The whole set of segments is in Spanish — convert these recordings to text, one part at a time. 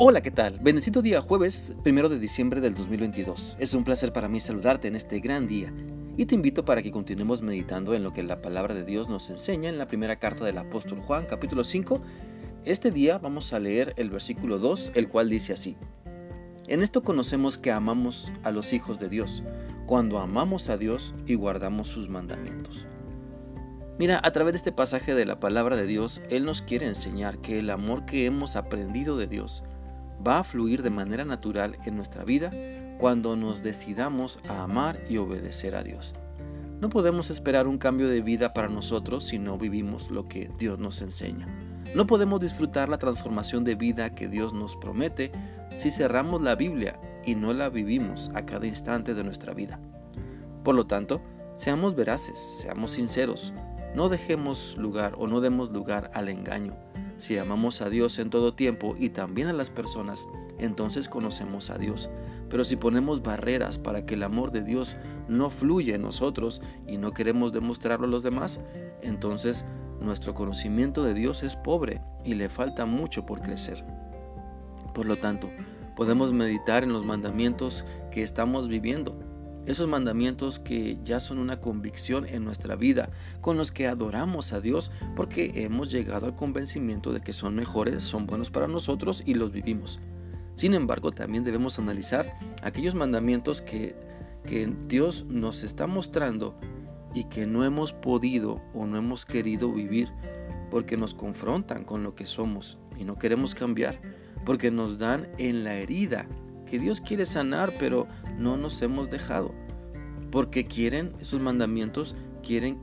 Hola, ¿qué tal? Bendecido día jueves, primero de diciembre del 2022. Es un placer para mí saludarte en este gran día y te invito para que continuemos meditando en lo que la palabra de Dios nos enseña en la primera carta del apóstol Juan, capítulo 5. Este día vamos a leer el versículo 2, el cual dice así. En esto conocemos que amamos a los hijos de Dios, cuando amamos a Dios y guardamos sus mandamientos. Mira, a través de este pasaje de la palabra de Dios, Él nos quiere enseñar que el amor que hemos aprendido de Dios va a fluir de manera natural en nuestra vida cuando nos decidamos a amar y obedecer a Dios. No podemos esperar un cambio de vida para nosotros si no vivimos lo que Dios nos enseña. No podemos disfrutar la transformación de vida que Dios nos promete si cerramos la Biblia y no la vivimos a cada instante de nuestra vida. Por lo tanto, seamos veraces, seamos sinceros, no dejemos lugar o no demos lugar al engaño si amamos a Dios en todo tiempo y también a las personas, entonces conocemos a Dios. Pero si ponemos barreras para que el amor de Dios no fluya en nosotros y no queremos demostrarlo a los demás, entonces nuestro conocimiento de Dios es pobre y le falta mucho por crecer. Por lo tanto, podemos meditar en los mandamientos que estamos viviendo esos mandamientos que ya son una convicción en nuestra vida, con los que adoramos a Dios porque hemos llegado al convencimiento de que son mejores, son buenos para nosotros y los vivimos. Sin embargo, también debemos analizar aquellos mandamientos que, que Dios nos está mostrando y que no hemos podido o no hemos querido vivir porque nos confrontan con lo que somos y no queremos cambiar, porque nos dan en la herida que Dios quiere sanar, pero no nos hemos dejado. Porque quieren, esos mandamientos quieren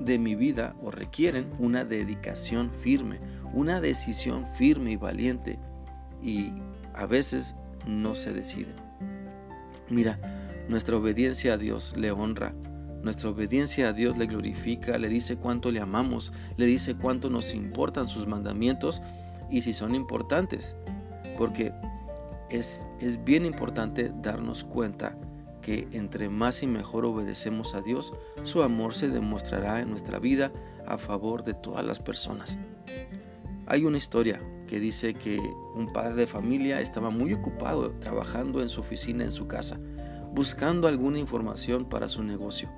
de mi vida o requieren una dedicación firme, una decisión firme y valiente. Y a veces no se deciden. Mira, nuestra obediencia a Dios le honra, nuestra obediencia a Dios le glorifica, le dice cuánto le amamos, le dice cuánto nos importan sus mandamientos y si son importantes. Porque es, bien importante darnos cuenta que entre más y mejor obedecemos a Dios, su amor se demostrará en nuestra vida a favor de todas las personas. Hay una historia que dice que un padre de familia estaba muy ocupado trabajando en su oficina en su casa, buscando alguna información para su negocio.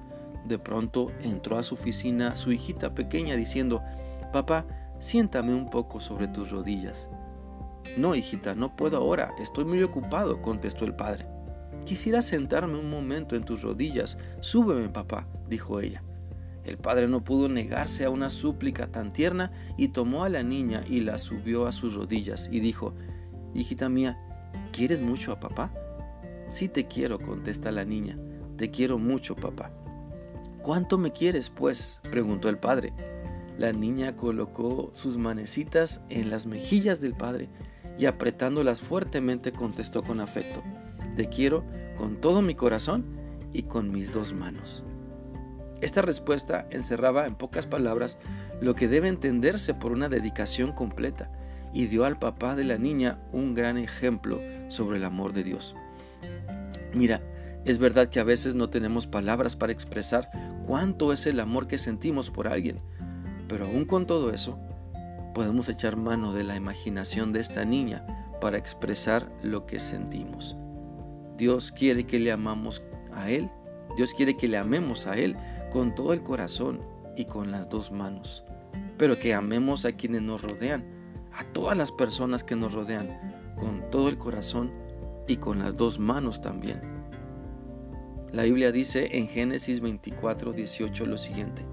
De pronto entró a su oficina su hijita pequeña diciendo, Papá, siéntame un poco sobre tus rodillas. No, hijita, no puedo ahora, estoy muy ocupado, contestó el padre. Quisiera sentarme un momento en tus rodillas. Súbeme, papá, dijo ella. El padre no pudo negarse a una súplica tan tierna y tomó a la niña y la subió a sus rodillas y dijo, Hijita mía, ¿quieres mucho a papá? Sí te quiero, contesta la niña. Te quiero mucho, papá. ¿Cuánto me quieres, pues? preguntó el padre. La niña colocó sus manecitas en las mejillas del padre y apretándolas fuertemente contestó con afecto, Te quiero con todo mi corazón y con mis dos manos. Esta respuesta encerraba en pocas palabras lo que debe entenderse por una dedicación completa y dio al papá de la niña un gran ejemplo sobre el amor de Dios. Mira, es verdad que a veces no tenemos palabras para expresar cuánto es el amor que sentimos por alguien, pero aún con todo eso, podemos echar mano de la imaginación de esta niña para expresar lo que sentimos. Dios quiere que le amamos a Él, Dios quiere que le amemos a Él con todo el corazón y con las dos manos, pero que amemos a quienes nos rodean, a todas las personas que nos rodean, con todo el corazón y con las dos manos también. La Biblia dice en Génesis 24, 18 lo siguiente,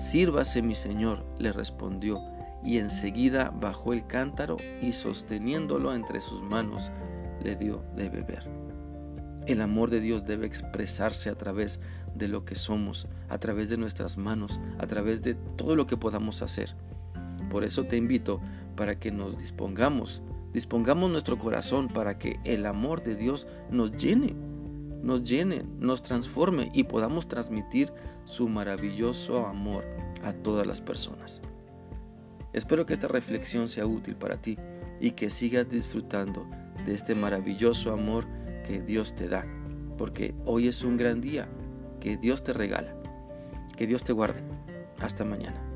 Sírvase mi Señor, le respondió, y enseguida bajó el cántaro y sosteniéndolo entre sus manos le dio de beber. El amor de Dios debe expresarse a través de lo que somos, a través de nuestras manos, a través de todo lo que podamos hacer. Por eso te invito para que nos dispongamos, dispongamos nuestro corazón para que el amor de Dios nos llene, nos llene, nos transforme y podamos transmitir su maravilloso amor a todas las personas. Espero que esta reflexión sea útil para ti y que sigas disfrutando de este maravilloso amor que Dios te da, porque hoy es un gran día que Dios te regala. Que Dios te guarde. Hasta mañana.